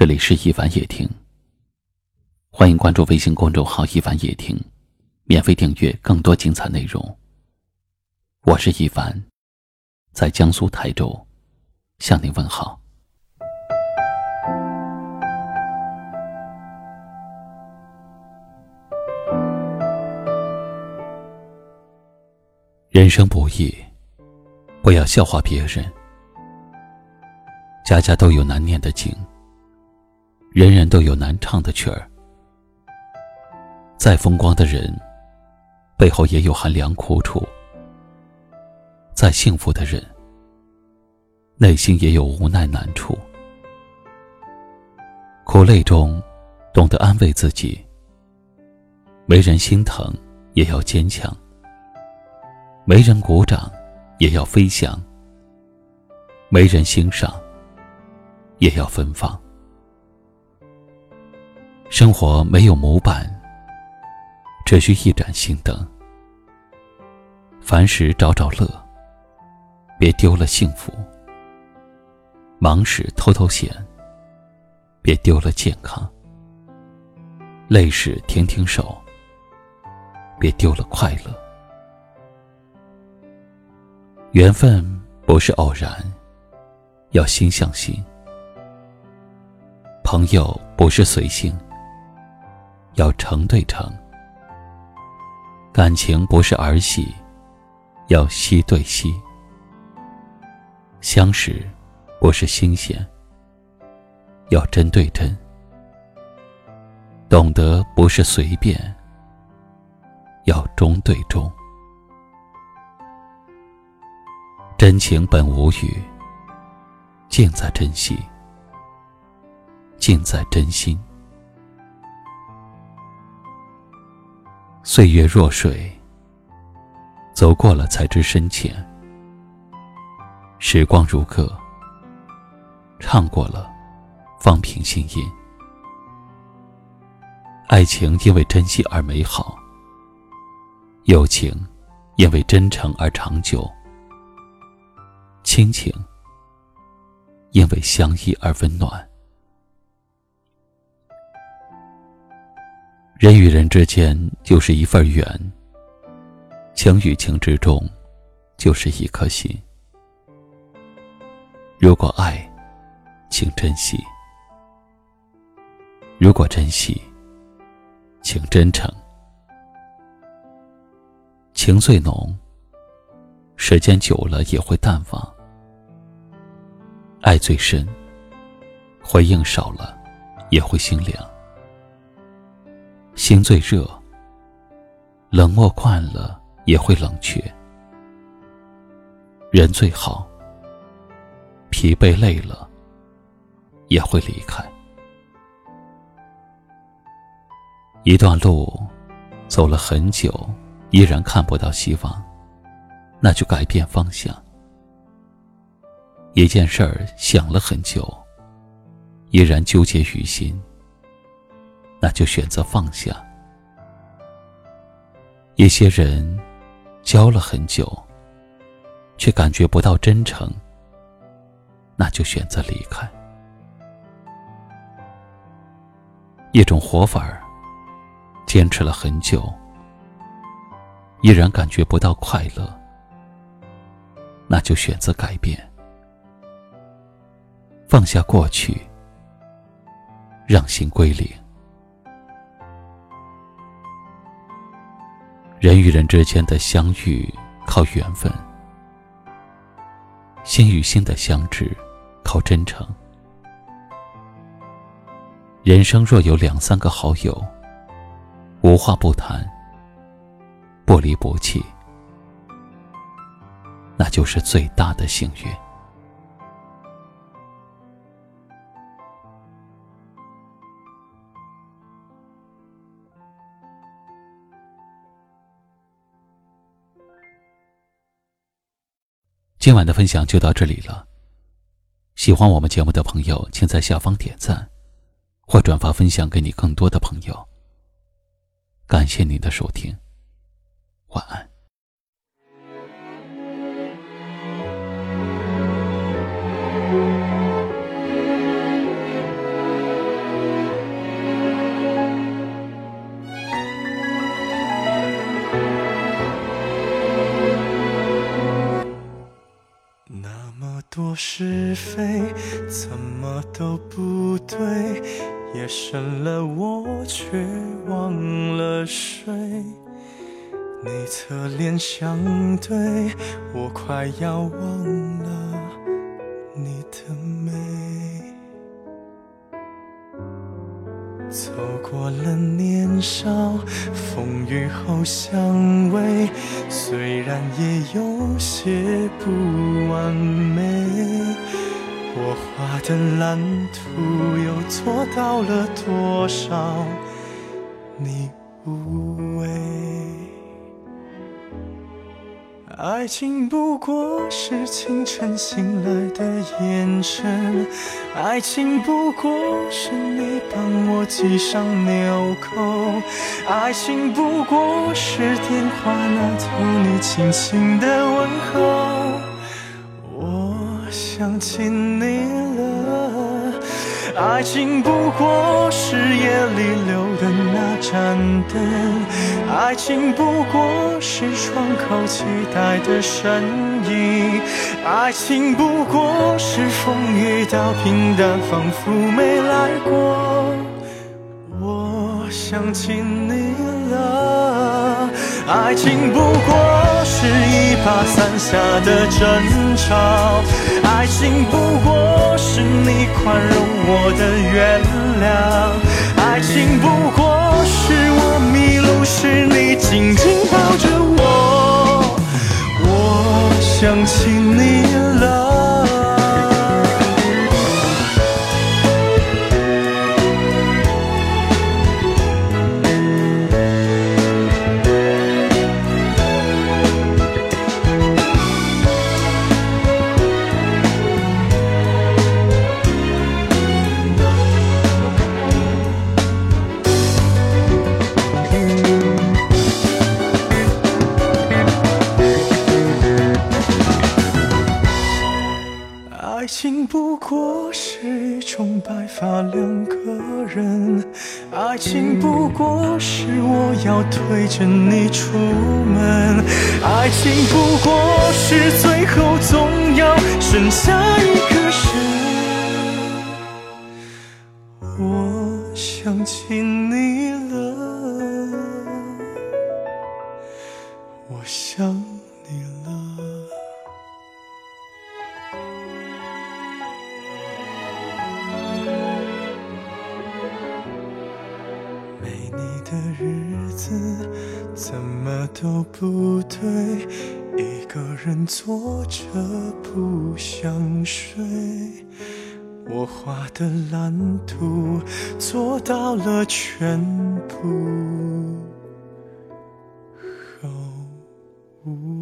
这里是一凡夜听，欢迎关注微信公众号“一凡夜听”，免费订阅更多精彩内容。我是一凡，在江苏台州向您问好。人生不易，不要笑话别人。家家都有难念的经，人人都有难唱的曲儿。再风光的人，背后也有寒凉苦楚；再幸福的人，内心也有无奈难处。苦累中，懂得安慰自己。没人心疼，也要坚强。没人鼓掌，也要飞翔；没人欣赏，也要芬芳。生活没有模板，只需一盏心灯。凡事找找乐，别丢了幸福；忙时偷偷闲，别丢了健康；累时停停手，别丢了快乐。缘分不是偶然，要心向心；朋友不是随性，要诚对诚；感情不是儿戏，要惜对惜；相识不是新鲜，要真对真；懂得不是随便，要忠对忠。真情本无语，尽在珍惜，尽在真心。岁月若水，走过了才知深浅；时光如歌，唱过了方平心音。爱情因为珍惜而美好，友情因为真诚而长久。亲情，因为相依而温暖。人与人之间就是一份缘，情与情之中就是一颗心。如果爱，请珍惜；如果珍惜，请真诚。情最浓，时间久了也会淡忘。爱最深，回应少了也会心凉；心最热，冷漠惯了也会冷却；人最好，疲惫累了也会离开。一段路走了很久，依然看不到希望，那就改变方向。一件事儿想了很久，依然纠结于心，那就选择放下；一些人交了很久，却感觉不到真诚，那就选择离开。一种活法儿，坚持了很久，依然感觉不到快乐，那就选择改变。放下过去，让心归零。人与人之间的相遇靠缘分，心与心的相知靠真诚。人生若有两三个好友，无话不谈，不离不弃，那就是最大的幸运。今晚的分享就到这里了。喜欢我们节目的朋友，请在下方点赞，或转发分享给你更多的朋友。感谢您的收听，晚安。那么多是非，怎么都不对。夜深了，我却忘了睡。你侧脸相对，我快要忘了你的美。走过了年少，风雨后相偎，虽然也有些不完美，我画的蓝图又做到了多少？你无畏。爱情不过是清晨醒来的眼神，爱情不过是你帮我系上纽扣，爱情不过是电话那头你轻轻的问候。我想起你了，爱情不过是夜里流盏灯。爱情不过是窗口期待的身影，爱情不过是风雨到平淡，仿佛没来过。我想起你了，爱情不过是一把伞下的争吵，爱情不过是你宽容我的原谅，爱情不过是我迷路时。你紧紧抱着我，我想起你情不过是一种白发两个人，爱情不过是我要推着你出门，爱情不过是最后总要剩下一怎么都不对一个人坐着不想睡我画的蓝图做到了全部。好无